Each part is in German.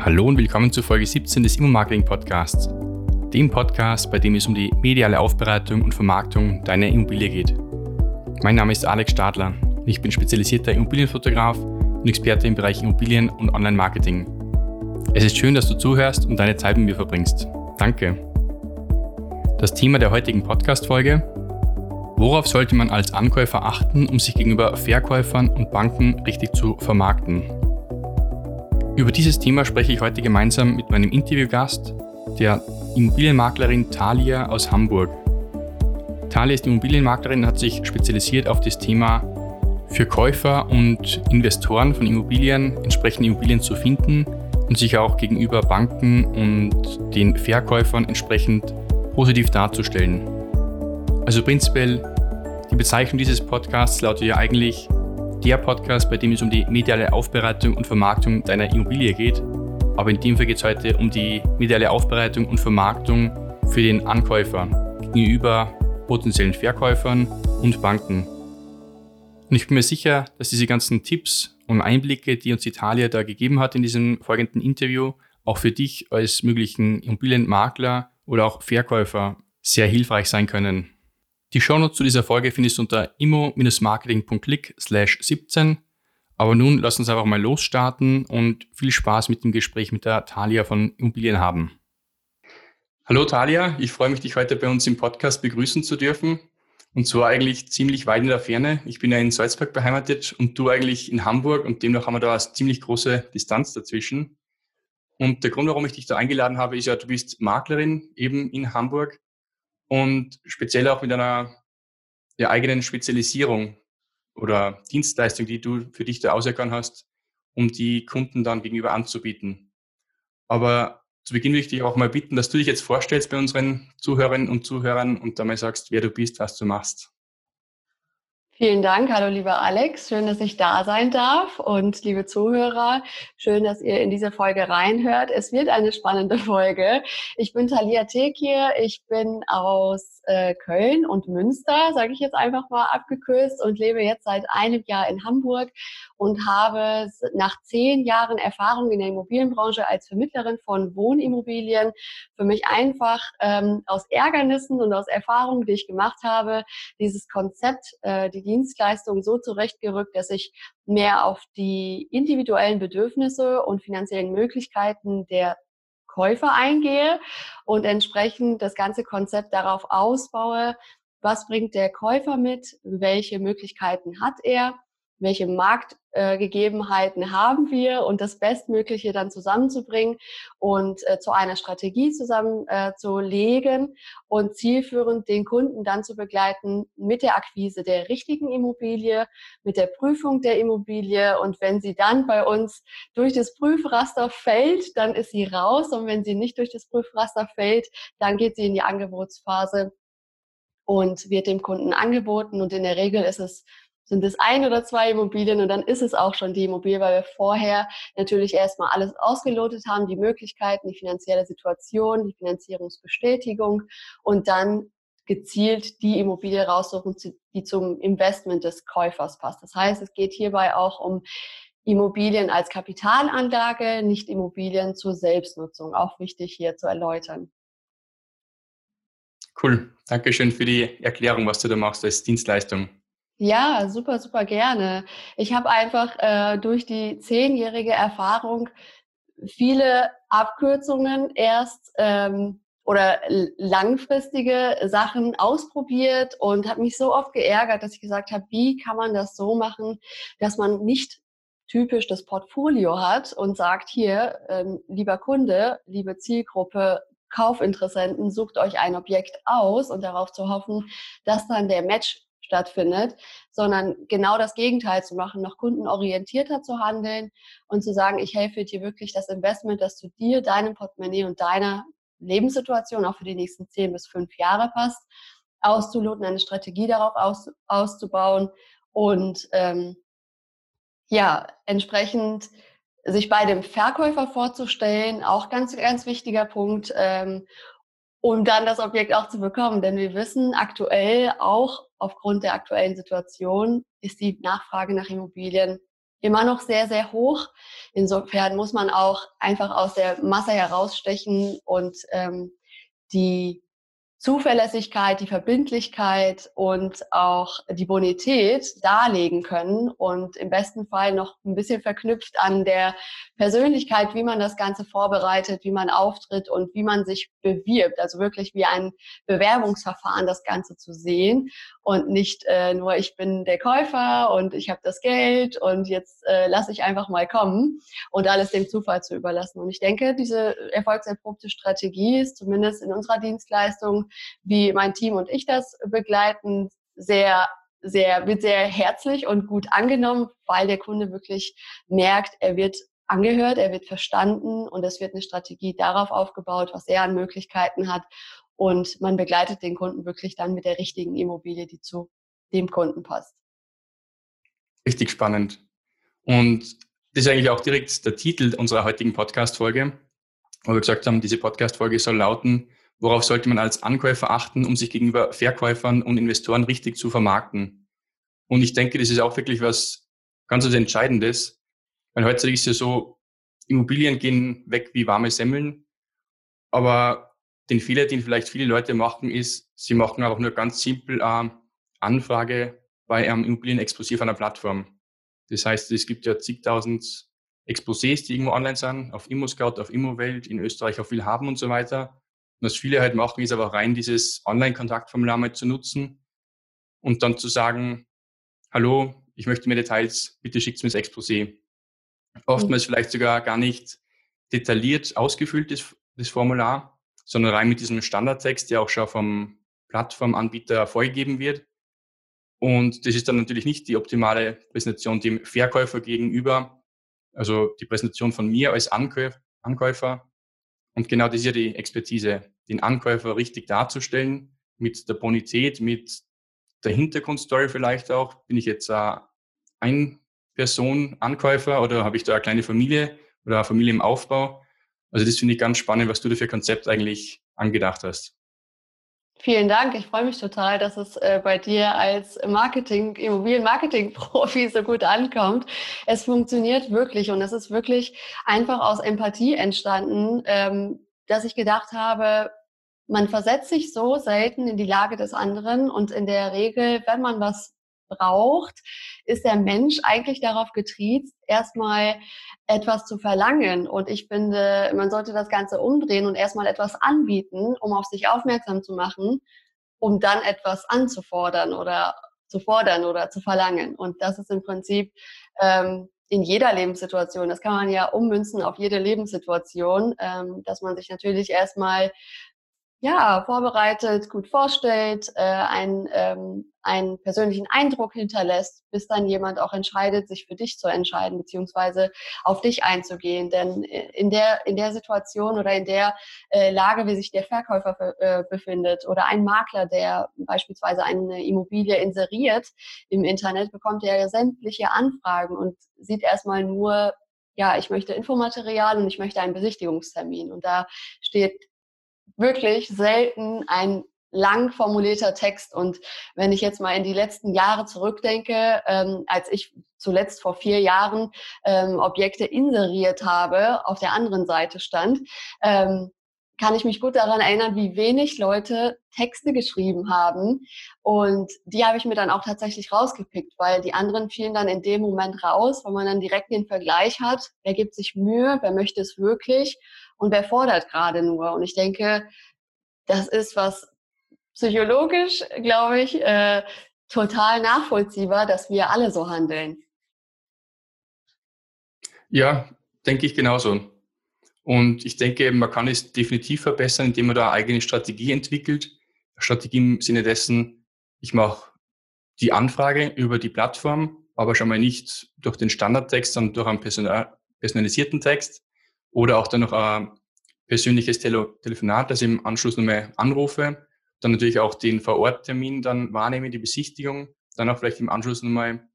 Hallo und willkommen zur Folge 17 des Immo-Marketing Podcasts, dem Podcast, bei dem es um die mediale Aufbereitung und Vermarktung deiner Immobilie geht. Mein Name ist Alex Stadler ich bin spezialisierter Immobilienfotograf und Experte im Bereich Immobilien und Online-Marketing. Es ist schön, dass du zuhörst und deine Zeit mit mir verbringst. Danke. Das Thema der heutigen Podcast-Folge: Worauf sollte man als Ankäufer achten, um sich gegenüber Verkäufern und Banken richtig zu vermarkten? Über dieses Thema spreche ich heute gemeinsam mit meinem Interviewgast, der Immobilienmaklerin Thalia aus Hamburg. Thalia ist Immobilienmaklerin und hat sich spezialisiert auf das Thema für Käufer und Investoren von Immobilien entsprechende Immobilien zu finden und sich auch gegenüber Banken und den Verkäufern entsprechend positiv darzustellen. Also prinzipiell, die Bezeichnung dieses Podcasts lautet ja eigentlich der Podcast, bei dem es um die mediale Aufbereitung und Vermarktung deiner Immobilie geht. Aber in dem Fall geht es heute um die mediale Aufbereitung und Vermarktung für den Ankäufer gegenüber potenziellen Verkäufern und Banken. Und ich bin mir sicher, dass diese ganzen Tipps und Einblicke, die uns Italia da gegeben hat in diesem folgenden Interview, auch für dich als möglichen Immobilienmakler oder auch Verkäufer sehr hilfreich sein können. Die Shownotes zu dieser Folge findest du unter immo-marketing.click slash 17. Aber nun lass uns einfach mal losstarten und viel Spaß mit dem Gespräch mit der Talia von Immobilien haben. Hallo Talia, ich freue mich, dich heute bei uns im Podcast begrüßen zu dürfen. Und zwar eigentlich ziemlich weit in der Ferne. Ich bin ja in Salzburg beheimatet und du eigentlich in Hamburg und demnach haben wir da eine ziemlich große Distanz dazwischen. Und der Grund, warum ich dich da eingeladen habe, ist ja, du bist Maklerin eben in Hamburg und speziell auch mit einer der eigenen Spezialisierung oder Dienstleistung, die du für dich da auserkannt hast, um die Kunden dann gegenüber anzubieten. Aber zu Beginn will ich dich auch mal bitten, dass du dich jetzt vorstellst bei unseren Zuhörerinnen und Zuhörern und mal sagst, wer du bist, was du machst. Vielen Dank. Hallo, lieber Alex. Schön, dass ich da sein darf. Und liebe Zuhörer, schön, dass ihr in diese Folge reinhört. Es wird eine spannende Folge. Ich bin Talia Tekir. Ich bin aus äh, Köln und Münster, sage ich jetzt einfach mal abgekürzt, und lebe jetzt seit einem Jahr in Hamburg und habe nach zehn Jahren Erfahrung in der Immobilienbranche als Vermittlerin von Wohnimmobilien für mich einfach ähm, aus Ärgernissen und aus Erfahrungen, die ich gemacht habe, dieses Konzept, äh, die Dienstleistung so zurechtgerückt, dass ich mehr auf die individuellen Bedürfnisse und finanziellen Möglichkeiten der Käufer eingehe und entsprechend das ganze Konzept darauf ausbaue, was bringt der Käufer mit, welche Möglichkeiten hat er, welche Marktgegebenheiten haben wir und das Bestmögliche dann zusammenzubringen und äh, zu einer Strategie zusammenzulegen äh, und zielführend den Kunden dann zu begleiten mit der Akquise der richtigen Immobilie, mit der Prüfung der Immobilie. Und wenn sie dann bei uns durch das Prüfraster fällt, dann ist sie raus. Und wenn sie nicht durch das Prüfraster fällt, dann geht sie in die Angebotsphase und wird dem Kunden angeboten. Und in der Regel ist es sind es ein oder zwei Immobilien und dann ist es auch schon die Immobilie, weil wir vorher natürlich erstmal alles ausgelotet haben, die Möglichkeiten, die finanzielle Situation, die Finanzierungsbestätigung und dann gezielt die Immobilie raussuchen, die zum Investment des Käufers passt. Das heißt, es geht hierbei auch um Immobilien als Kapitalanlage, nicht Immobilien zur Selbstnutzung. Auch wichtig hier zu erläutern. Cool. Dankeschön für die Erklärung, was du da machst als Dienstleistung. Ja, super, super gerne. Ich habe einfach äh, durch die zehnjährige Erfahrung viele Abkürzungen erst ähm, oder langfristige Sachen ausprobiert und habe mich so oft geärgert, dass ich gesagt habe, wie kann man das so machen, dass man nicht typisch das Portfolio hat und sagt, hier, ähm, lieber Kunde, liebe Zielgruppe, Kaufinteressenten, sucht euch ein Objekt aus und darauf zu hoffen, dass dann der Match stattfindet, sondern genau das Gegenteil zu machen, noch kundenorientierter zu handeln und zu sagen, ich helfe dir wirklich das Investment, das zu dir, deinem Portemonnaie und deiner Lebenssituation auch für die nächsten zehn bis fünf Jahre passt, auszuloten, eine Strategie darauf aus, auszubauen und ähm, ja, entsprechend sich bei dem Verkäufer vorzustellen, auch ganz, ganz wichtiger Punkt, ähm, um dann das Objekt auch zu bekommen. Denn wir wissen aktuell auch aufgrund der aktuellen Situation ist die Nachfrage nach Immobilien immer noch sehr, sehr hoch. Insofern muss man auch einfach aus der Masse herausstechen und ähm, die Zuverlässigkeit, die Verbindlichkeit und auch die Bonität darlegen können und im besten Fall noch ein bisschen verknüpft an der Persönlichkeit, wie man das Ganze vorbereitet, wie man auftritt und wie man sich bewirbt. Also wirklich wie ein Bewerbungsverfahren das Ganze zu sehen und nicht äh, nur ich bin der Käufer und ich habe das Geld und jetzt äh, lasse ich einfach mal kommen und alles dem Zufall zu überlassen. Und ich denke, diese erfolgserprobte Strategie ist zumindest in unserer Dienstleistung wie mein Team und ich das begleiten, sehr sehr, wird sehr herzlich und gut angenommen, weil der Kunde wirklich merkt, er wird angehört, er wird verstanden und es wird eine Strategie darauf aufgebaut, was er an Möglichkeiten hat. Und man begleitet den Kunden wirklich dann mit der richtigen Immobilie, die zu dem Kunden passt. Richtig spannend. Und das ist eigentlich auch direkt der Titel unserer heutigen Podcast-Folge, wo wir gesagt haben, diese Podcast-Folge soll lauten, Worauf sollte man als Ankäufer achten, um sich gegenüber Verkäufern und Investoren richtig zu vermarkten? Und ich denke, das ist auch wirklich was ganz Entscheidendes, weil heutzutage ist ja so, Immobilien gehen weg wie warme Semmeln, aber den Fehler, den vielleicht viele Leute machen, ist, sie machen auch nur ganz simpel eine Anfrage bei einem Immobilienexposé auf einer Plattform. Das heißt, es gibt ja zigtausend Exposés, die irgendwo online sind, auf ImmoScout, auf ImmoWelt, in Österreich auch viel haben und so weiter. Und was viele halt machen, ist aber rein dieses Online-Kontaktformular mal zu nutzen und dann zu sagen, hallo, ich möchte mir Details, bitte schickt mir das Exposé. Oftmals mhm. vielleicht sogar gar nicht detailliert ausgefüllt ist, das Formular, sondern rein mit diesem Standardtext, der auch schon vom Plattformanbieter vorgegeben wird. Und das ist dann natürlich nicht die optimale Präsentation dem Verkäufer gegenüber, also die Präsentation von mir als Ankäufer und genau das ist ja die Expertise, den Ankäufer richtig darzustellen, mit der Bonität, mit der Hintergrundstory vielleicht auch. Bin ich jetzt ein Person Ankäufer oder habe ich da eine kleine Familie oder eine Familie im Aufbau? Also das finde ich ganz spannend, was du da für Konzept eigentlich angedacht hast. Vielen Dank. Ich freue mich total, dass es äh, bei dir als Marketing, Immobilienmarketing-Profi so gut ankommt. Es funktioniert wirklich und es ist wirklich einfach aus Empathie entstanden, ähm, dass ich gedacht habe, man versetzt sich so selten in die Lage des anderen und in der Regel, wenn man was braucht, ist der Mensch eigentlich darauf getriezt, erstmal etwas zu verlangen. Und ich finde, man sollte das Ganze umdrehen und erstmal etwas anbieten, um auf sich aufmerksam zu machen, um dann etwas anzufordern oder zu fordern oder zu verlangen. Und das ist im Prinzip ähm, in jeder Lebenssituation, das kann man ja ummünzen auf jede Lebenssituation, ähm, dass man sich natürlich erstmal ja, vorbereitet, gut vorstellt, äh, einen, ähm, einen persönlichen Eindruck hinterlässt, bis dann jemand auch entscheidet, sich für dich zu entscheiden, beziehungsweise auf dich einzugehen. Denn äh, in der, in der Situation oder in der äh, Lage, wie sich der Verkäufer äh, befindet oder ein Makler, der beispielsweise eine Immobilie inseriert im Internet, bekommt er sämtliche Anfragen und sieht erstmal nur, ja, ich möchte Infomaterial und ich möchte einen Besichtigungstermin. Und da steht wirklich selten ein lang formulierter Text. Und wenn ich jetzt mal in die letzten Jahre zurückdenke, ähm, als ich zuletzt vor vier Jahren ähm, Objekte inseriert habe, auf der anderen Seite stand, ähm, kann ich mich gut daran erinnern, wie wenig Leute Texte geschrieben haben. Und die habe ich mir dann auch tatsächlich rausgepickt, weil die anderen fielen dann in dem Moment raus, weil man dann direkt den Vergleich hat, wer gibt sich Mühe, wer möchte es wirklich und wer fordert gerade nur. Und ich denke, das ist was psychologisch, glaube ich, äh, total nachvollziehbar, dass wir alle so handeln. Ja, denke ich genauso. Und ich denke, man kann es definitiv verbessern, indem man da eine eigene Strategie entwickelt. Strategie im Sinne dessen, ich mache die Anfrage über die Plattform, aber schon mal nicht durch den Standardtext, sondern durch einen personalisierten Text oder auch dann noch ein persönliches Tele Telefonat, das ich im Anschluss nochmal anrufe, dann natürlich auch den Vororttermin dann wahrnehme, die Besichtigung, dann auch vielleicht im Anschluss nochmal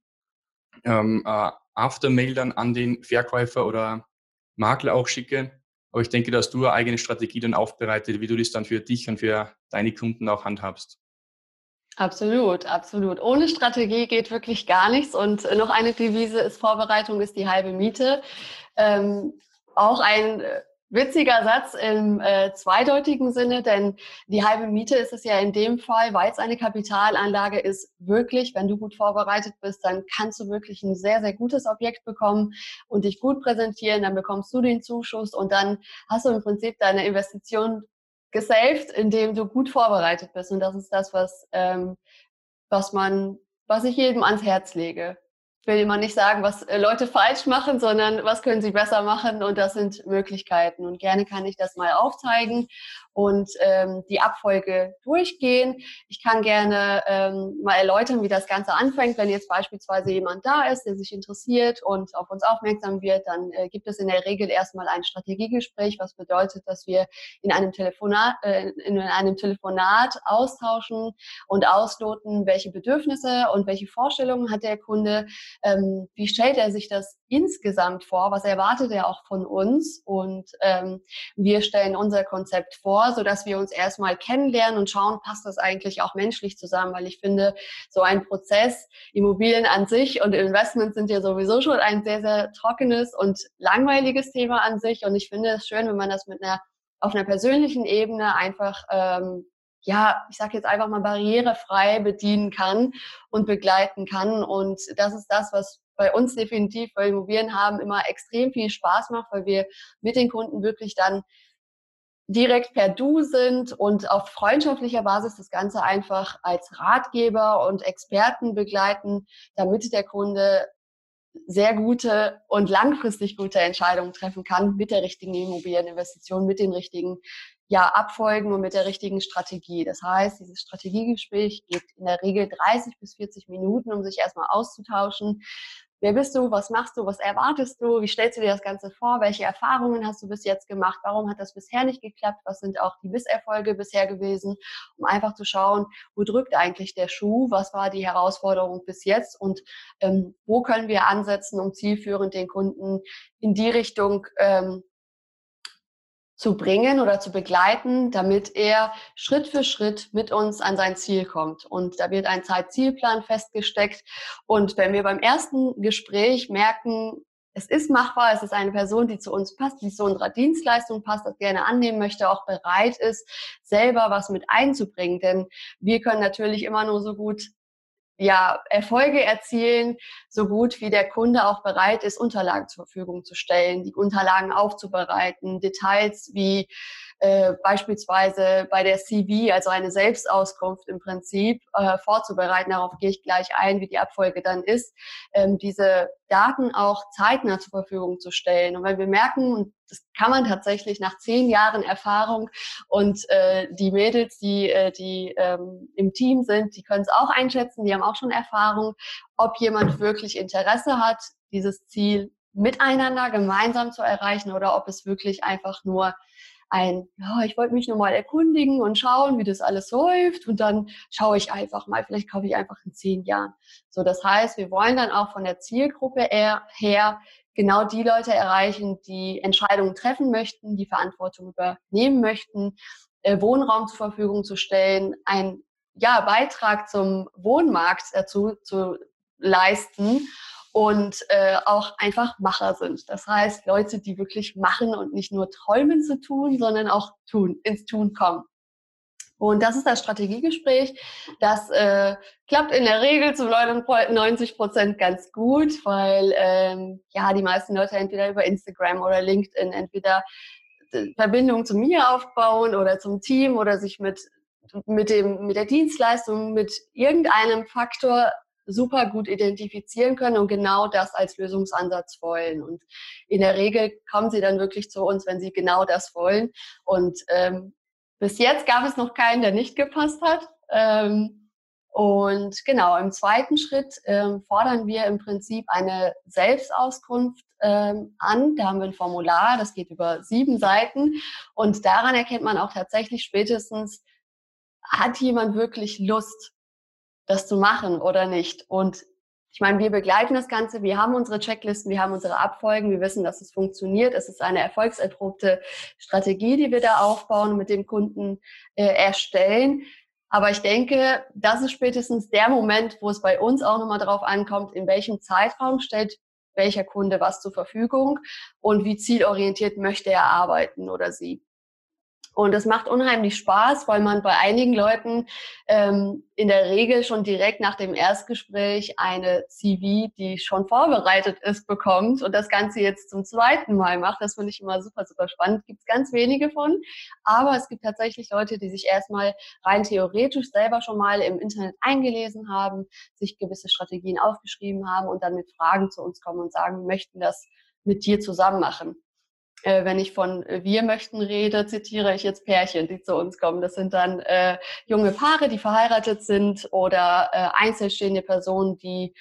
ähm, äh, Aftermail dann an den Verkäufer oder Makler auch schicke. Aber ich denke, dass du eine eigene Strategie dann aufbereitet, wie du das dann für dich und für deine Kunden auch handhabst. Absolut, absolut. Ohne Strategie geht wirklich gar nichts. Und noch eine Devise ist, Vorbereitung ist die halbe Miete. Ähm, auch ein äh, witziger Satz im äh, zweideutigen Sinne, denn die halbe Miete ist es ja in dem Fall, weil es eine Kapitalanlage ist, wirklich, wenn du gut vorbereitet bist, dann kannst du wirklich ein sehr, sehr gutes Objekt bekommen und dich gut präsentieren, dann bekommst du den Zuschuss und dann hast du im Prinzip deine Investition gesaved, indem du gut vorbereitet bist. Und das ist das, was, ähm, was man, was ich jedem ans Herz lege. Ich will immer nicht sagen, was äh, Leute falsch machen, sondern was können sie besser machen und das sind Möglichkeiten. Und gerne kann ich das mal aufzeigen und ähm, die Abfolge durchgehen. Ich kann gerne ähm, mal erläutern, wie das Ganze anfängt. Wenn jetzt beispielsweise jemand da ist, der sich interessiert und auf uns aufmerksam wird, dann äh, gibt es in der Regel erstmal ein Strategiegespräch, was bedeutet, dass wir in einem Telefonat, äh, in einem Telefonat austauschen und ausloten, welche Bedürfnisse und welche Vorstellungen hat der Kunde, ähm, wie stellt er sich das insgesamt vor, was erwartet er auch von uns? Und ähm, wir stellen unser Konzept vor, so dass wir uns erstmal kennenlernen und schauen, passt das eigentlich auch menschlich zusammen, weil ich finde, so ein Prozess, Immobilien an sich und Investments sind ja sowieso schon ein sehr, sehr trockenes und langweiliges Thema an sich. Und ich finde es schön, wenn man das mit einer auf einer persönlichen Ebene einfach ähm, ja, ich sage jetzt einfach mal barrierefrei bedienen kann und begleiten kann. Und das ist das, was bei uns definitiv bei Immobilien haben immer extrem viel Spaß macht, weil wir mit den Kunden wirklich dann direkt per Du sind und auf freundschaftlicher Basis das Ganze einfach als Ratgeber und Experten begleiten, damit der Kunde sehr gute und langfristig gute Entscheidungen treffen kann mit der richtigen Immobilieninvestition, mit den richtigen ja, Abfolgen und mit der richtigen Strategie. Das heißt, dieses Strategiegespräch geht in der Regel 30 bis 40 Minuten, um sich erstmal auszutauschen, Wer bist du? Was machst du? Was erwartest du? Wie stellst du dir das Ganze vor? Welche Erfahrungen hast du bis jetzt gemacht? Warum hat das bisher nicht geklappt? Was sind auch die Misserfolge bisher gewesen? Um einfach zu schauen, wo drückt eigentlich der Schuh? Was war die Herausforderung bis jetzt? Und ähm, wo können wir ansetzen, um zielführend den Kunden in die Richtung ähm, zu bringen oder zu begleiten, damit er Schritt für Schritt mit uns an sein Ziel kommt. Und da wird ein Zeitzielplan festgesteckt. Und wenn wir beim ersten Gespräch merken, es ist machbar, es ist eine Person, die zu uns passt, die zu unserer Dienstleistung passt, das gerne annehmen möchte, auch bereit ist, selber was mit einzubringen. Denn wir können natürlich immer nur so gut ja, Erfolge erzielen, so gut wie der Kunde auch bereit ist, Unterlagen zur Verfügung zu stellen, die Unterlagen aufzubereiten, Details wie äh, beispielsweise bei der CV, also eine Selbstauskunft im Prinzip, äh, vorzubereiten. Darauf gehe ich gleich ein, wie die Abfolge dann ist, ähm, diese Daten auch zeitnah zur Verfügung zu stellen. Und weil wir merken, und das kann man tatsächlich nach zehn Jahren Erfahrung und äh, die Mädels, die, äh, die ähm, im Team sind, die können es auch einschätzen, die haben auch schon Erfahrung, ob jemand wirklich Interesse hat, dieses Ziel miteinander gemeinsam zu erreichen oder ob es wirklich einfach nur ein, ja, ich wollte mich nur mal erkundigen und schauen, wie das alles läuft und dann schaue ich einfach mal, vielleicht kaufe ich einfach in zehn Jahren. So, das heißt, wir wollen dann auch von der Zielgruppe her genau die Leute erreichen, die Entscheidungen treffen möchten, die Verantwortung übernehmen möchten, äh, Wohnraum zur Verfügung zu stellen, ein ja, Beitrag zum Wohnmarkt dazu zu leisten und äh, auch einfach Macher sind. Das heißt, Leute, die wirklich machen und nicht nur träumen zu tun, sondern auch tun, ins Tun kommen. Und das ist das Strategiegespräch. Das äh, klappt in der Regel zu 99 Prozent ganz gut, weil ähm, ja die meisten Leute entweder über Instagram oder LinkedIn entweder äh, Verbindung zu mir aufbauen oder zum Team oder sich mit mit dem mit der Dienstleistung mit irgendeinem Faktor super gut identifizieren können und genau das als Lösungsansatz wollen. Und in der Regel kommen sie dann wirklich zu uns, wenn sie genau das wollen. Und ähm, bis jetzt gab es noch keinen, der nicht gepasst hat. Ähm, und genau, im zweiten Schritt ähm, fordern wir im Prinzip eine Selbstauskunft ähm, an. Da haben wir ein Formular, das geht über sieben Seiten. Und daran erkennt man auch tatsächlich spätestens, hat jemand wirklich Lust, das zu machen oder nicht. Und ich meine, wir begleiten das Ganze, wir haben unsere Checklisten, wir haben unsere Abfolgen, wir wissen, dass es funktioniert. Es ist eine erfolgserprobte Strategie, die wir da aufbauen und mit dem Kunden äh, erstellen. Aber ich denke, das ist spätestens der Moment, wo es bei uns auch nochmal darauf ankommt, in welchem Zeitraum stellt welcher Kunde was zur Verfügung und wie zielorientiert möchte er arbeiten oder sie. Und es macht unheimlich Spaß, weil man bei einigen Leuten ähm, in der Regel schon direkt nach dem Erstgespräch eine CV, die schon vorbereitet ist, bekommt und das Ganze jetzt zum zweiten Mal macht. Das finde ich immer super, super spannend. Gibt es ganz wenige von. Aber es gibt tatsächlich Leute, die sich erstmal rein theoretisch selber schon mal im Internet eingelesen haben, sich gewisse Strategien aufgeschrieben haben und dann mit Fragen zu uns kommen und sagen, wir möchten das mit dir zusammen machen wenn ich von äh, wir möchten rede, zitiere ich jetzt Pärchen, die zu uns kommen. Das sind dann äh, junge Paare, die verheiratet sind oder äh, einzelstehende Personen, die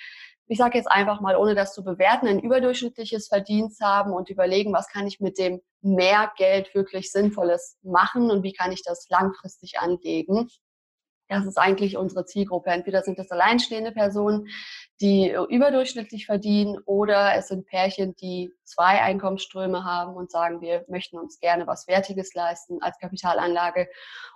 ich sage jetzt einfach mal, ohne das zu bewerten, ein überdurchschnittliches Verdienst haben und überlegen, was kann ich mit dem mehr Geld wirklich Sinnvolles machen und wie kann ich das langfristig anlegen. Das ist eigentlich unsere Zielgruppe. Entweder sind es alleinstehende Personen, die überdurchschnittlich verdienen, oder es sind Pärchen, die zwei Einkommensströme haben und sagen, wir möchten uns gerne was Wertiges leisten als Kapitalanlage.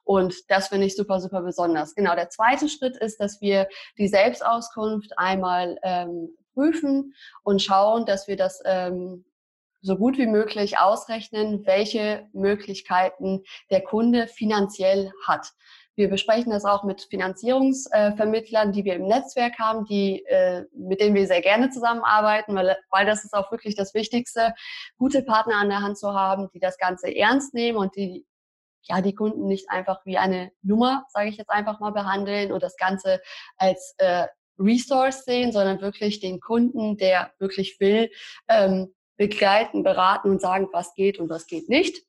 Und das finde ich super, super besonders. Genau, der zweite Schritt ist, dass wir die Selbstauskunft einmal ähm, prüfen und schauen, dass wir das ähm, so gut wie möglich ausrechnen, welche Möglichkeiten der Kunde finanziell hat. Wir besprechen das auch mit Finanzierungsvermittlern, die wir im Netzwerk haben, die, äh, mit denen wir sehr gerne zusammenarbeiten, weil, weil das ist auch wirklich das Wichtigste, gute Partner an der Hand zu haben, die das Ganze ernst nehmen und die ja die Kunden nicht einfach wie eine Nummer, sage ich jetzt einfach mal, behandeln und das Ganze als äh, Resource sehen, sondern wirklich den Kunden, der wirklich will, ähm, begleiten, beraten und sagen, was geht und was geht nicht.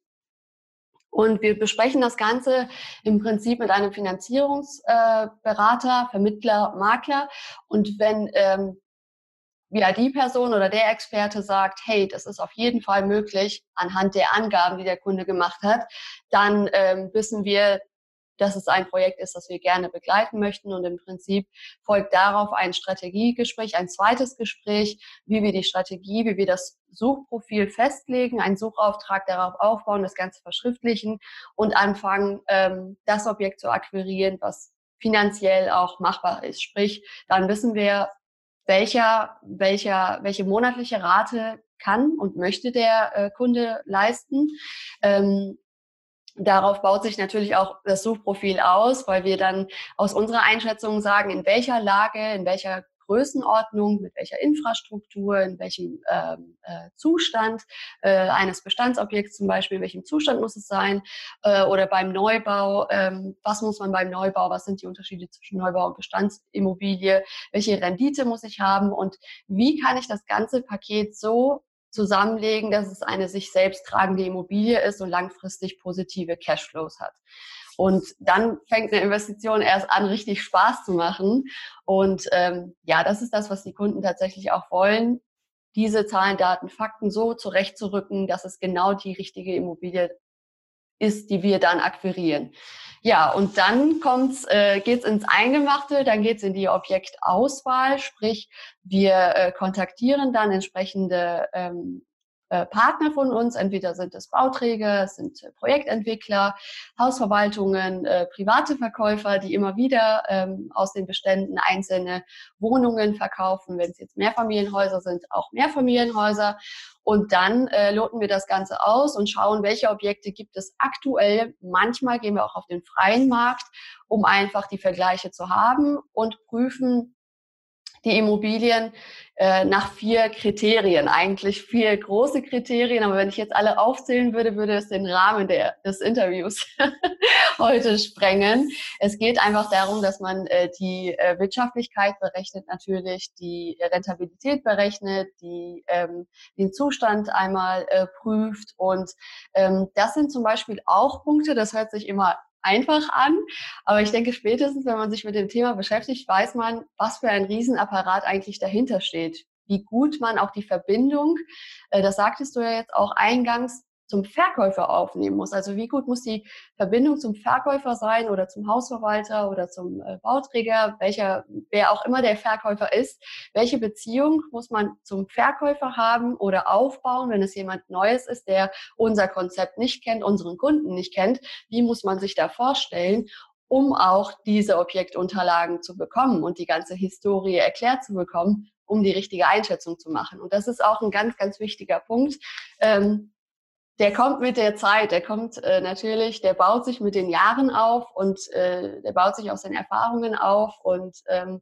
Und wir besprechen das Ganze im Prinzip mit einem Finanzierungsberater, äh, Vermittler, Makler. Und wenn ähm, ja, die Person oder der Experte sagt, hey, das ist auf jeden Fall möglich anhand der Angaben, die der Kunde gemacht hat, dann ähm, wissen wir, dass es ein Projekt ist, das wir gerne begleiten möchten. Und im Prinzip folgt darauf ein Strategiegespräch, ein zweites Gespräch, wie wir die Strategie, wie wir das Suchprofil festlegen, einen Suchauftrag darauf aufbauen, das Ganze verschriftlichen und anfangen, ähm, das Objekt zu akquirieren, was finanziell auch machbar ist. Sprich, dann wissen wir, welcher, welcher, welche monatliche Rate kann und möchte der äh, Kunde leisten. Darauf baut sich natürlich auch das Suchprofil aus, weil wir dann aus unserer Einschätzung sagen, in welcher Lage, in welcher Größenordnung, mit welcher Infrastruktur, in welchem ähm, äh, Zustand äh, eines Bestandsobjekts zum Beispiel, in welchem Zustand muss es sein äh, oder beim Neubau, ähm, was muss man beim Neubau, was sind die Unterschiede zwischen Neubau und Bestandsimmobilie, welche Rendite muss ich haben und wie kann ich das ganze Paket so zusammenlegen, dass es eine sich selbst tragende Immobilie ist und langfristig positive Cashflows hat. Und dann fängt eine Investition erst an, richtig Spaß zu machen. Und ähm, ja, das ist das, was die Kunden tatsächlich auch wollen. Diese Zahlen, Daten, Fakten so zurechtzurücken, dass es genau die richtige Immobilie ist, die wir dann akquirieren. Ja, und dann kommt's, äh, geht's ins Eingemachte, dann geht's in die Objektauswahl, sprich wir äh, kontaktieren dann entsprechende ähm, äh, Partner von uns. Entweder sind es Bauträger, es sind äh, Projektentwickler, Hausverwaltungen, äh, private Verkäufer, die immer wieder ähm, aus den Beständen einzelne Wohnungen verkaufen. Wenn es jetzt Mehrfamilienhäuser sind, auch Mehrfamilienhäuser. Und dann äh, loten wir das Ganze aus und schauen, welche Objekte gibt es aktuell. Manchmal gehen wir auch auf den freien Markt, um einfach die Vergleiche zu haben und prüfen, die Immobilien äh, nach vier Kriterien, eigentlich vier große Kriterien, aber wenn ich jetzt alle aufzählen würde, würde es den Rahmen der, des Interviews heute sprengen. Es geht einfach darum, dass man äh, die äh, Wirtschaftlichkeit berechnet, natürlich die Rentabilität berechnet, die, ähm, den Zustand einmal äh, prüft und ähm, das sind zum Beispiel auch Punkte, das hört sich immer einfach an. Aber ich denke, spätestens, wenn man sich mit dem Thema beschäftigt, weiß man, was für ein Riesenapparat eigentlich dahinter steht. Wie gut man auch die Verbindung, äh, das sagtest du ja jetzt auch eingangs, zum Verkäufer aufnehmen muss. Also wie gut muss die Verbindung zum Verkäufer sein oder zum Hausverwalter oder zum äh, Bauträger, welcher, wer auch immer der Verkäufer ist. Welche Beziehung muss man zum Verkäufer haben oder aufbauen, wenn es jemand Neues ist, der unser Konzept nicht kennt, unseren Kunden nicht kennt? Wie muss man sich da vorstellen? um auch diese Objektunterlagen zu bekommen und die ganze Historie erklärt zu bekommen, um die richtige Einschätzung zu machen. Und das ist auch ein ganz, ganz wichtiger Punkt. Ähm, der kommt mit der Zeit, der kommt äh, natürlich, der baut sich mit den Jahren auf und äh, der baut sich aus den Erfahrungen auf und ähm,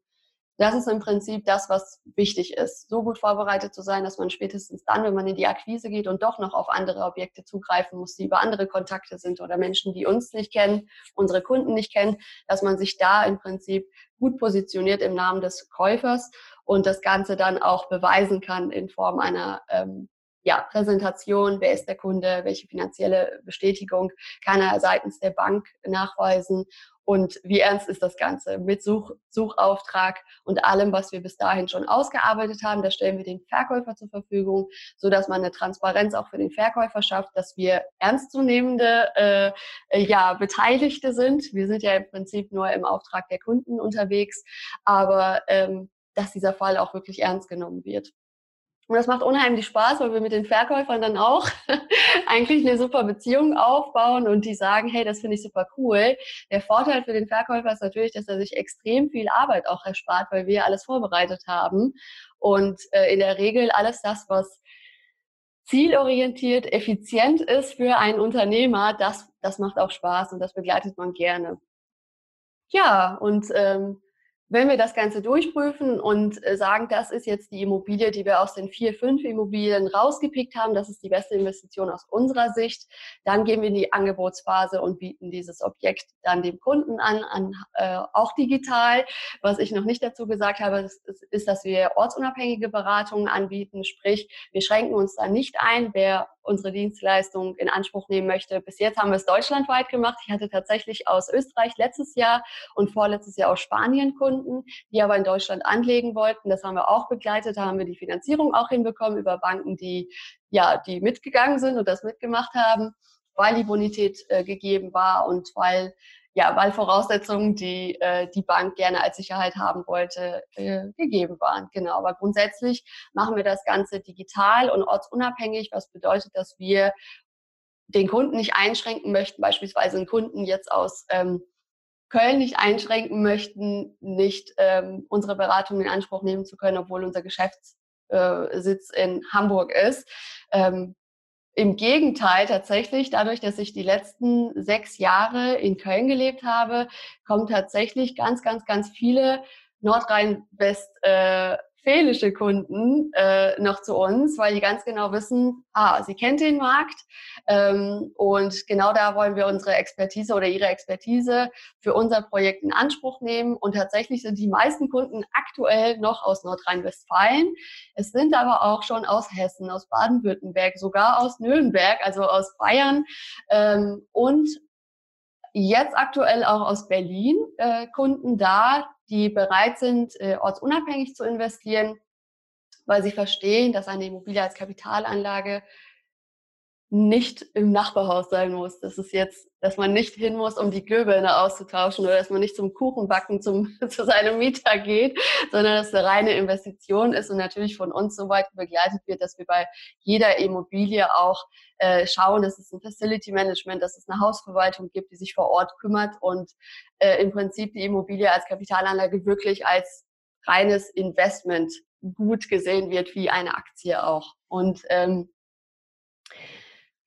das ist im Prinzip das, was wichtig ist. So gut vorbereitet zu sein, dass man spätestens dann, wenn man in die Akquise geht und doch noch auf andere Objekte zugreifen muss, die über andere Kontakte sind oder Menschen, die uns nicht kennen, unsere Kunden nicht kennen, dass man sich da im Prinzip gut positioniert im Namen des Käufers und das Ganze dann auch beweisen kann in Form einer ähm, ja, Präsentation, wer ist der Kunde, welche finanzielle Bestätigung kann er seitens der Bank nachweisen und wie ernst ist das Ganze mit Such, Suchauftrag und allem, was wir bis dahin schon ausgearbeitet haben. Da stellen wir den Verkäufer zur Verfügung, so dass man eine Transparenz auch für den Verkäufer schafft, dass wir ernstzunehmende äh, ja, Beteiligte sind. Wir sind ja im Prinzip nur im Auftrag der Kunden unterwegs, aber ähm, dass dieser Fall auch wirklich ernst genommen wird. Und das macht unheimlich Spaß, weil wir mit den Verkäufern dann auch eigentlich eine super Beziehung aufbauen und die sagen, hey, das finde ich super cool. Der Vorteil für den Verkäufer ist natürlich, dass er sich extrem viel Arbeit auch erspart, weil wir alles vorbereitet haben. Und äh, in der Regel alles das, was zielorientiert, effizient ist für einen Unternehmer, das, das macht auch Spaß und das begleitet man gerne. Ja, und ähm, wenn wir das Ganze durchprüfen und äh, sagen, das ist jetzt die Immobilie, die wir aus den vier, fünf Immobilien rausgepickt haben, das ist die beste Investition aus unserer Sicht, dann gehen wir in die Angebotsphase und bieten dieses Objekt dann dem Kunden an, an äh, auch digital. Was ich noch nicht dazu gesagt habe, ist, ist, dass wir ortsunabhängige Beratungen anbieten, sprich, wir schränken uns da nicht ein, wer unsere Dienstleistung in Anspruch nehmen möchte. Bis jetzt haben wir es deutschlandweit gemacht. Ich hatte tatsächlich aus Österreich letztes Jahr und vorletztes Jahr aus Spanien Kunden, die aber in Deutschland anlegen wollten. Das haben wir auch begleitet. Da haben wir die Finanzierung auch hinbekommen über Banken, die ja, die mitgegangen sind und das mitgemacht haben, weil die Bonität äh, gegeben war und weil ja, weil Voraussetzungen, die äh, die Bank gerne als Sicherheit haben wollte, äh, gegeben waren. Genau. Aber grundsätzlich machen wir das Ganze digital und ortsunabhängig, was bedeutet, dass wir den Kunden nicht einschränken möchten, beispielsweise einen Kunden jetzt aus ähm, Köln nicht einschränken möchten, nicht ähm, unsere Beratung in Anspruch nehmen zu können, obwohl unser Geschäftssitz äh, in Hamburg ist. Ähm, im Gegenteil, tatsächlich, dadurch, dass ich die letzten sechs Jahre in Köln gelebt habe, kommen tatsächlich ganz, ganz, ganz viele Nordrhein-West äh, westfälische Kunden äh, noch zu uns, weil die ganz genau wissen, ah, sie kennt den Markt ähm, und genau da wollen wir unsere Expertise oder ihre Expertise für unser Projekt in Anspruch nehmen. Und tatsächlich sind die meisten Kunden aktuell noch aus Nordrhein-Westfalen. Es sind aber auch schon aus Hessen, aus Baden-Württemberg, sogar aus Nürnberg, also aus Bayern ähm, und jetzt aktuell auch aus Berlin äh, Kunden da, die bereit sind, äh, ortsunabhängig zu investieren, weil sie verstehen, dass eine Immobilie als Kapitalanlage nicht im Nachbarhaus sein muss. Das ist jetzt, dass man nicht hin muss, um die Glühbirne auszutauschen oder dass man nicht zum Kuchenbacken zum, zu seinem Mieter geht, sondern dass es eine reine Investition ist und natürlich von uns so weit begleitet wird, dass wir bei jeder Immobilie auch äh, schauen, dass es ein Facility Management, dass es eine Hausverwaltung gibt, die sich vor Ort kümmert und äh, im Prinzip die Immobilie als Kapitalanlage wirklich als reines Investment gut gesehen wird, wie eine Aktie auch. Und ähm,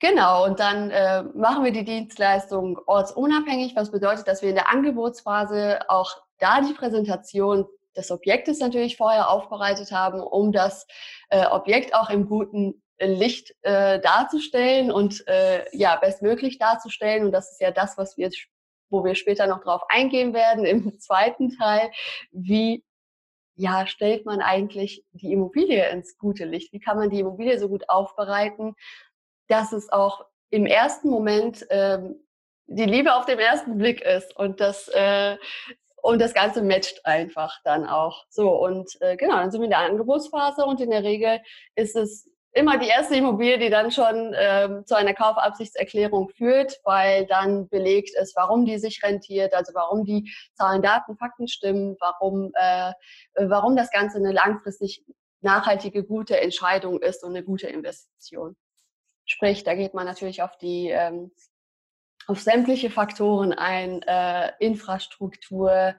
Genau, und dann äh, machen wir die Dienstleistung ortsunabhängig, was bedeutet, dass wir in der Angebotsphase auch da die Präsentation des Objektes natürlich vorher aufbereitet haben, um das äh, Objekt auch im guten Licht äh, darzustellen und äh, ja bestmöglich darzustellen. Und das ist ja das, was wir, wo wir später noch drauf eingehen werden im zweiten Teil. Wie ja stellt man eigentlich die Immobilie ins gute Licht? Wie kann man die Immobilie so gut aufbereiten, dass es auch im ersten Moment ähm, die Liebe auf dem ersten Blick ist und das äh, und das Ganze matcht einfach dann auch. So und äh, genau, dann sind wir in der Angebotsphase und in der Regel ist es immer die erste Immobilie, die dann schon ähm, zu einer Kaufabsichtserklärung führt, weil dann belegt ist, warum die sich rentiert, also warum die Zahlen, Daten, Fakten stimmen, warum, äh, warum das Ganze eine langfristig nachhaltige, gute Entscheidung ist und eine gute Investition. Sprich, da geht man natürlich auf die, ähm, auf sämtliche Faktoren ein, äh, Infrastruktur,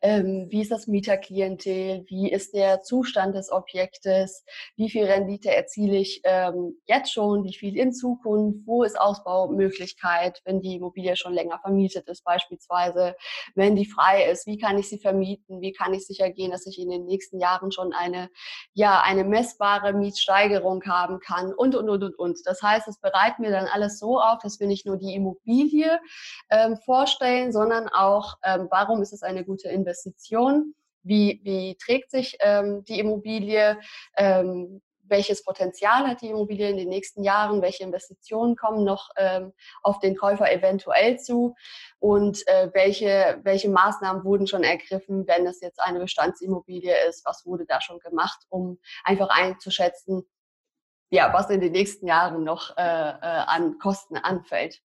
ähm, wie ist das Mieterklientel, wie ist der Zustand des Objektes, wie viel Rendite erziele ich ähm, jetzt schon, wie viel in Zukunft, wo ist Ausbaumöglichkeit, wenn die Immobilie schon länger vermietet ist beispielsweise, wenn die frei ist, wie kann ich sie vermieten, wie kann ich sicher gehen, dass ich in den nächsten Jahren schon eine, ja, eine messbare Mietsteigerung haben kann und, und, und, und, und. Das heißt, es bereitet mir dann alles so auf, dass wir nicht nur die Immobilie Immobilie ähm, vorstellen, sondern auch, ähm, warum ist es eine gute Investition? Wie, wie trägt sich ähm, die Immobilie? Ähm, welches Potenzial hat die Immobilie in den nächsten Jahren? Welche Investitionen kommen noch ähm, auf den Käufer eventuell zu? Und äh, welche, welche Maßnahmen wurden schon ergriffen, wenn es jetzt eine Bestandsimmobilie ist? Was wurde da schon gemacht, um einfach einzuschätzen, ja, was in den nächsten Jahren noch äh, äh, an Kosten anfällt?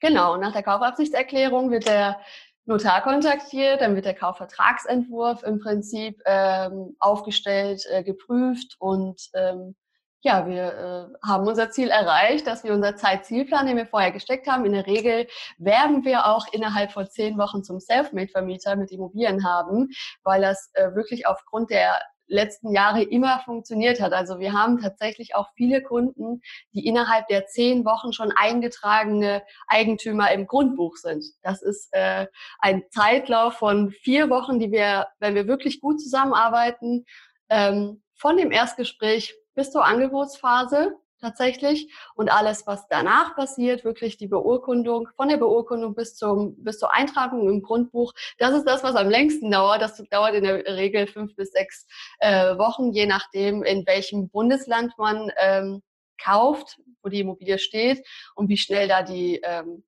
Genau, nach der Kaufabsichtserklärung wird der Notar kontaktiert, dann wird der Kaufvertragsentwurf im Prinzip ähm, aufgestellt, äh, geprüft und ähm, ja, wir äh, haben unser Ziel erreicht, dass wir unser Zeitzielplan, den wir vorher gesteckt haben, in der Regel werben wir auch innerhalb von zehn Wochen zum Selfmade-Vermieter mit Immobilien haben, weil das äh, wirklich aufgrund der letzten Jahre immer funktioniert hat. Also wir haben tatsächlich auch viele Kunden, die innerhalb der zehn Wochen schon eingetragene Eigentümer im Grundbuch sind. Das ist äh, ein Zeitlauf von vier Wochen, die wir, wenn wir wirklich gut zusammenarbeiten, ähm, von dem Erstgespräch bis zur Angebotsphase tatsächlich. Und alles, was danach passiert, wirklich die Beurkundung, von der Beurkundung bis, zum, bis zur Eintragung im Grundbuch, das ist das, was am längsten dauert. Das dauert in der Regel fünf bis sechs äh, Wochen, je nachdem, in welchem Bundesland man ähm, kauft, wo die Immobilie steht und wie schnell da die ähm,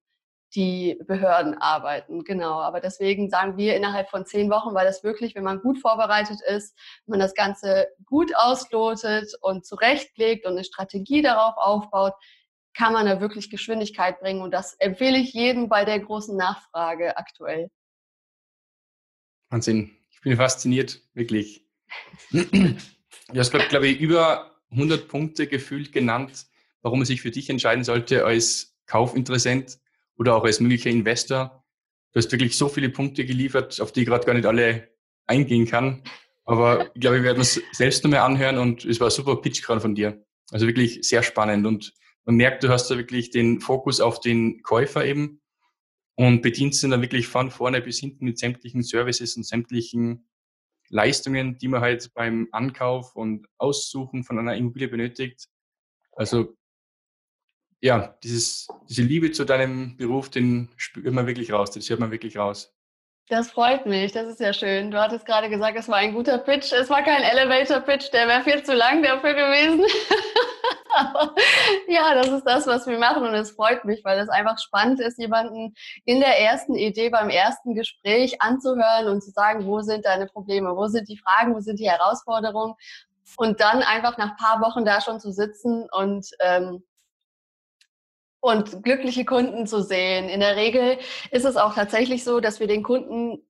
die Behörden arbeiten. Genau. Aber deswegen sagen wir innerhalb von zehn Wochen, weil das wirklich, wenn man gut vorbereitet ist, wenn man das Ganze gut auslotet und zurechtlegt und eine Strategie darauf aufbaut, kann man da wirklich Geschwindigkeit bringen. Und das empfehle ich jedem bei der großen Nachfrage aktuell. Wahnsinn. Ich bin fasziniert, wirklich. Du hast glaube ich, über 100 Punkte gefühlt genannt, warum man sich für dich entscheiden sollte als Kaufinteressent oder auch als möglicher Investor. Du hast wirklich so viele Punkte geliefert, auf die ich gerade gar nicht alle eingehen kann. Aber ich glaube, wir werden es selbst nochmal anhören und es war ein super Pitch gerade von dir. Also wirklich sehr spannend und man merkt, du hast da wirklich den Fokus auf den Käufer eben und bedienst ihn dann wirklich von vorne bis hinten mit sämtlichen Services und sämtlichen Leistungen, die man halt beim Ankauf und Aussuchen von einer Immobilie benötigt. Also ja, dieses, diese Liebe zu deinem Beruf, den spürt man wirklich raus, das hört man wirklich raus. Das freut mich, das ist ja schön. Du hattest gerade gesagt, es war ein guter Pitch. Es war kein Elevator-Pitch, der wäre viel zu lang dafür gewesen. ja, das ist das, was wir machen und es freut mich, weil es einfach spannend ist, jemanden in der ersten Idee, beim ersten Gespräch anzuhören und zu sagen, wo sind deine Probleme, wo sind die Fragen, wo sind die Herausforderungen und dann einfach nach ein paar Wochen da schon zu sitzen und ähm, und glückliche Kunden zu sehen. In der Regel ist es auch tatsächlich so, dass wir den Kunden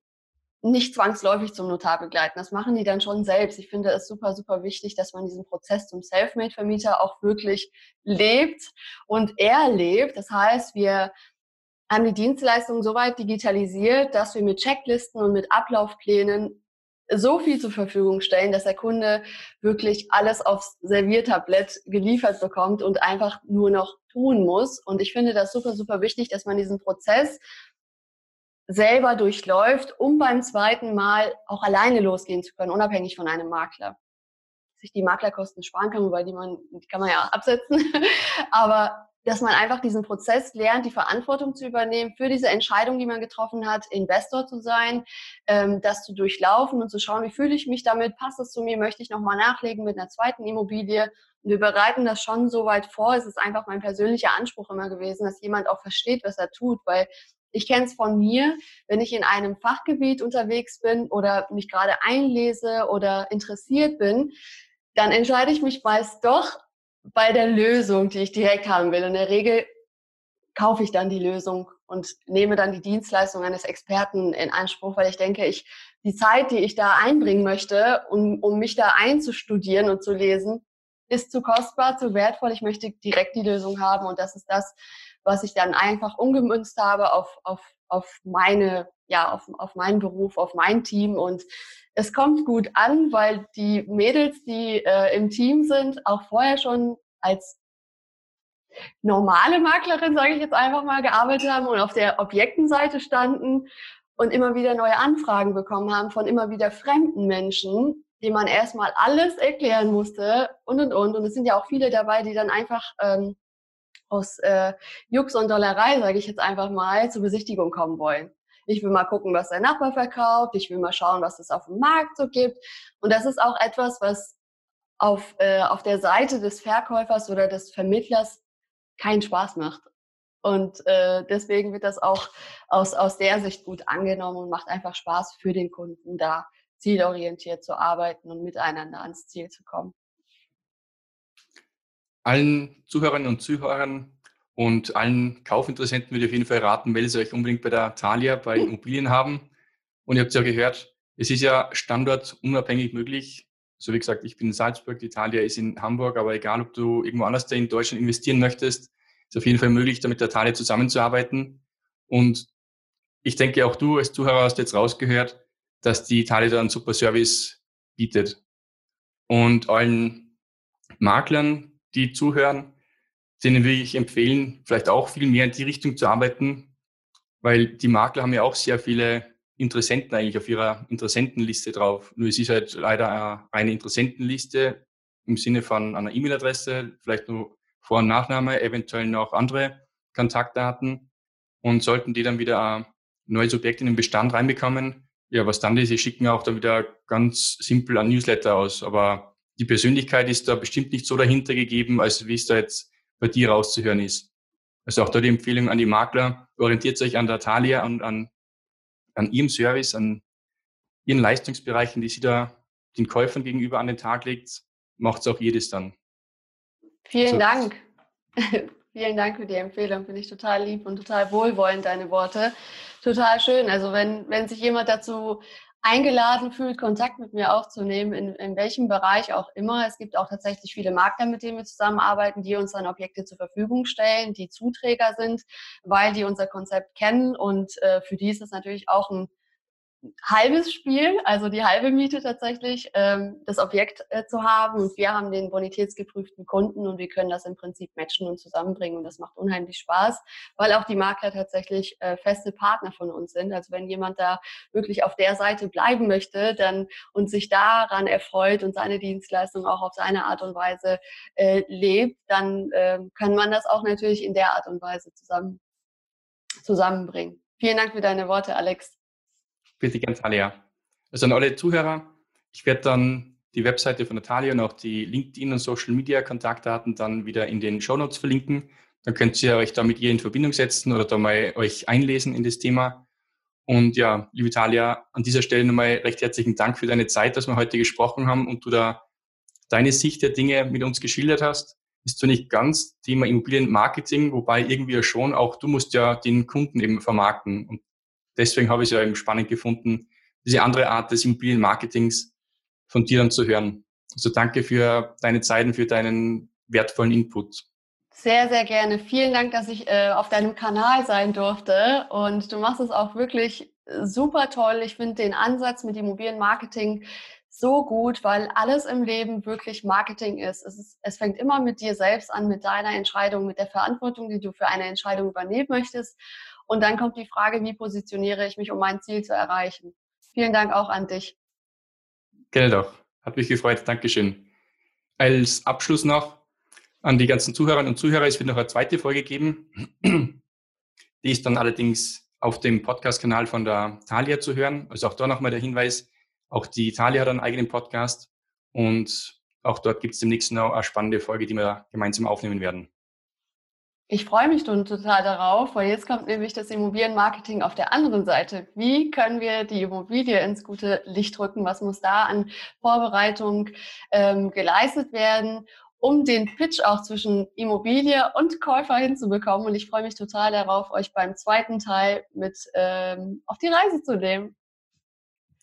nicht zwangsläufig zum Notar begleiten. Das machen die dann schon selbst. Ich finde es super, super wichtig, dass man diesen Prozess zum Selfmade-Vermieter auch wirklich lebt und erlebt. Das heißt, wir haben die Dienstleistung soweit digitalisiert, dass wir mit Checklisten und mit Ablaufplänen so viel zur Verfügung stellen, dass der Kunde wirklich alles aufs Serviertablett geliefert bekommt und einfach nur noch tun muss. Und ich finde das super, super wichtig, dass man diesen Prozess selber durchläuft, um beim zweiten Mal auch alleine losgehen zu können, unabhängig von einem Makler. Sich die Maklerkosten sparen kann, wobei die man, die kann man ja absetzen. Aber dass man einfach diesen Prozess lernt, die Verantwortung zu übernehmen für diese Entscheidung, die man getroffen hat, Investor zu sein, ähm, das zu durchlaufen und zu schauen, wie fühle ich mich damit, passt es zu mir, möchte ich nochmal nachlegen mit einer zweiten Immobilie. Und wir bereiten das schon so weit vor. Es ist einfach mein persönlicher Anspruch immer gewesen, dass jemand auch versteht, was er tut, weil ich kenne es von mir, wenn ich in einem Fachgebiet unterwegs bin oder mich gerade einlese oder interessiert bin, dann entscheide ich mich meist doch bei der Lösung, die ich direkt haben will. In der Regel kaufe ich dann die Lösung und nehme dann die Dienstleistung eines Experten in Anspruch, weil ich denke, ich die Zeit, die ich da einbringen möchte, um, um mich da einzustudieren und zu lesen, ist zu kostbar, zu wertvoll, ich möchte direkt die Lösung haben und das ist das, was ich dann einfach umgemünzt habe auf, auf, auf meine, ja, auf, auf meinen Beruf, auf mein Team und es kommt gut an, weil die Mädels, die äh, im Team sind, auch vorher schon als normale Maklerin, sage ich jetzt einfach mal, gearbeitet haben und auf der Objektenseite standen und immer wieder neue Anfragen bekommen haben von immer wieder fremden Menschen, die man erstmal alles erklären musste und und und. Und es sind ja auch viele dabei, die dann einfach ähm, aus äh, Jux und Dollerei, sage ich jetzt einfach mal, zur Besichtigung kommen wollen. Ich will mal gucken, was der Nachbar verkauft. Ich will mal schauen, was es auf dem Markt so gibt. Und das ist auch etwas, was auf, äh, auf der Seite des Verkäufers oder des Vermittlers keinen Spaß macht. Und äh, deswegen wird das auch aus, aus der Sicht gut angenommen und macht einfach Spaß für den Kunden, da zielorientiert zu arbeiten und miteinander ans Ziel zu kommen. Allen Zuhörerinnen und Zuhörern und allen Kaufinteressenten würde ich auf jeden Fall raten, meldet euch unbedingt bei der Thalia bei Immobilien haben. Und ihr habt ja gehört, es ist ja standortunabhängig möglich. So wie gesagt, ich bin in Salzburg, die Thalia ist in Hamburg, aber egal, ob du irgendwo anders in Deutschland investieren möchtest, ist auf jeden Fall möglich, da mit der Thalia zusammenzuarbeiten. Und ich denke, auch du als Zuhörer hast jetzt rausgehört, dass die Thalia da einen super Service bietet. Und allen Maklern, die zuhören, denen würde ich empfehlen, vielleicht auch viel mehr in die Richtung zu arbeiten, weil die Makler haben ja auch sehr viele Interessenten eigentlich auf ihrer Interessentenliste drauf. Nur es ist halt leider eine Interessentenliste im Sinne von einer E-Mail-Adresse, vielleicht nur Vor- und Nachname, eventuell noch andere Kontaktdaten. Und sollten die dann wieder ein neues Objekt in den Bestand reinbekommen, ja, was dann ist, sie schicken auch da wieder ganz simpel ein Newsletter aus. Aber die Persönlichkeit ist da bestimmt nicht so dahinter gegeben, als wie es da jetzt bei dir rauszuhören ist. Also auch da die Empfehlung an die Makler, orientiert euch an der Thalia und an, an ihrem Service, an ihren Leistungsbereichen, die sie da den Käufern gegenüber an den Tag legt, macht es auch jedes dann. Vielen also, Dank. Vielen Dank für die Empfehlung. Finde ich total lieb und total wohlwollend, deine Worte. Total schön. Also wenn, wenn sich jemand dazu eingeladen fühlt, Kontakt mit mir aufzunehmen, in, in welchem Bereich auch immer. Es gibt auch tatsächlich viele Makler, mit denen wir zusammenarbeiten, die uns dann Objekte zur Verfügung stellen, die Zuträger sind, weil die unser Konzept kennen und äh, für die ist es natürlich auch ein halbes Spiel, also die halbe Miete tatsächlich, ähm, das Objekt äh, zu haben. Und wir haben den bonitätsgeprüften Kunden und wir können das im Prinzip matchen und zusammenbringen. Und das macht unheimlich Spaß, weil auch die Makler tatsächlich äh, feste Partner von uns sind. Also wenn jemand da wirklich auf der Seite bleiben möchte dann und sich daran erfreut und seine Dienstleistung auch auf seine Art und Weise äh, lebt, dann äh, kann man das auch natürlich in der Art und Weise zusammen, zusammenbringen. Vielen Dank für deine Worte, Alex. Bitte ganz alle, ja. Also an alle Zuhörer, ich werde dann die Webseite von Natalia und auch die LinkedIn und Social Media Kontaktdaten dann wieder in den Show Notes verlinken. Dann könnt ihr euch da mit ihr in Verbindung setzen oder da mal euch einlesen in das Thema. Und ja, liebe Talia, an dieser Stelle nochmal recht herzlichen Dank für deine Zeit, dass wir heute gesprochen haben und du da deine Sicht der Dinge mit uns geschildert hast. Ist zwar nicht ganz Thema Immobilienmarketing, wobei irgendwie schon auch du musst ja den Kunden eben vermarkten. Und deswegen habe ich es ja eben spannend gefunden, diese andere Art des Immobilienmarketings von dir dann zu hören. Also danke für deine Zeit und für deinen wertvollen Input. Sehr, sehr gerne. Vielen Dank, dass ich äh, auf deinem Kanal sein durfte. Und du machst es auch wirklich super toll. Ich finde den Ansatz mit Immobilienmarketing so gut, weil alles im Leben wirklich Marketing ist. Es, ist. es fängt immer mit dir selbst an, mit deiner Entscheidung, mit der Verantwortung, die du für eine Entscheidung übernehmen möchtest. Und dann kommt die Frage, wie positioniere ich mich, um mein Ziel zu erreichen. Vielen Dank auch an dich. Gerne doch. Hat mich gefreut. Dankeschön. Als Abschluss noch an die ganzen Zuhörerinnen und Zuhörer, es wird noch eine zweite Folge geben. Die ist dann allerdings auf dem Podcast-Kanal von der Thalia zu hören. Also auch da nochmal der Hinweis, auch die Thalia hat einen eigenen Podcast und auch dort gibt es demnächst noch eine spannende Folge, die wir gemeinsam aufnehmen werden. Ich freue mich nun total darauf, weil jetzt kommt nämlich das Immobilienmarketing auf der anderen Seite. Wie können wir die Immobilie ins gute Licht rücken? Was muss da an Vorbereitung ähm, geleistet werden, um den Pitch auch zwischen Immobilie und Käufer hinzubekommen? Und ich freue mich total darauf, euch beim zweiten Teil mit ähm, auf die Reise zu nehmen.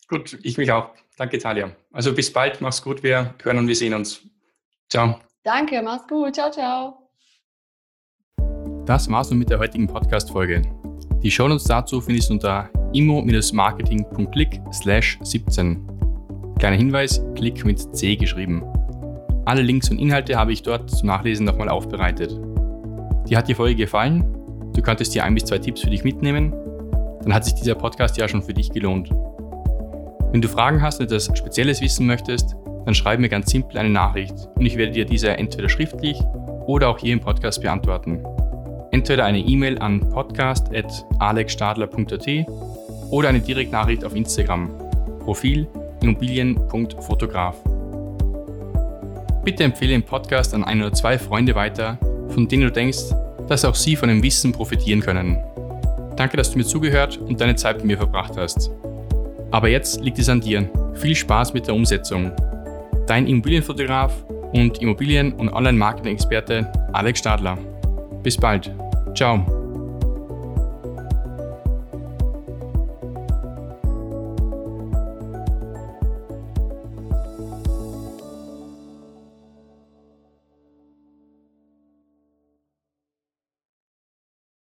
Gut, ich mich auch. Danke, Talia. Also bis bald, mach's gut, wir hören und wir sehen uns. Ciao. Danke, mach's gut. Ciao, ciao. Das war's nun mit der heutigen Podcast-Folge. Die Shownotes dazu findest du unter immo-marketing.click slash 17. Kleiner Hinweis, Klick mit C geschrieben. Alle Links und Inhalte habe ich dort zum Nachlesen nochmal aufbereitet. Dir hat die Folge gefallen? Du könntest dir ein bis zwei Tipps für dich mitnehmen? Dann hat sich dieser Podcast ja schon für dich gelohnt. Wenn du Fragen hast und etwas Spezielles wissen möchtest, dann schreib mir ganz simpel eine Nachricht und ich werde dir diese entweder schriftlich oder auch hier im Podcast beantworten entweder eine E-Mail an podcast.alexstadler.at oder eine Direktnachricht auf Instagram. Profil immobilien.fotograf. Bitte empfehle den Podcast an ein oder zwei Freunde weiter, von denen du denkst, dass auch sie von dem Wissen profitieren können. Danke, dass du mir zugehört und deine Zeit mit mir verbracht hast. Aber jetzt liegt es an dir. Viel Spaß mit der Umsetzung. Dein Immobilienfotograf und Immobilien- und Online-Marketing-Experte Alex Stadler. Bis bald. Ciao.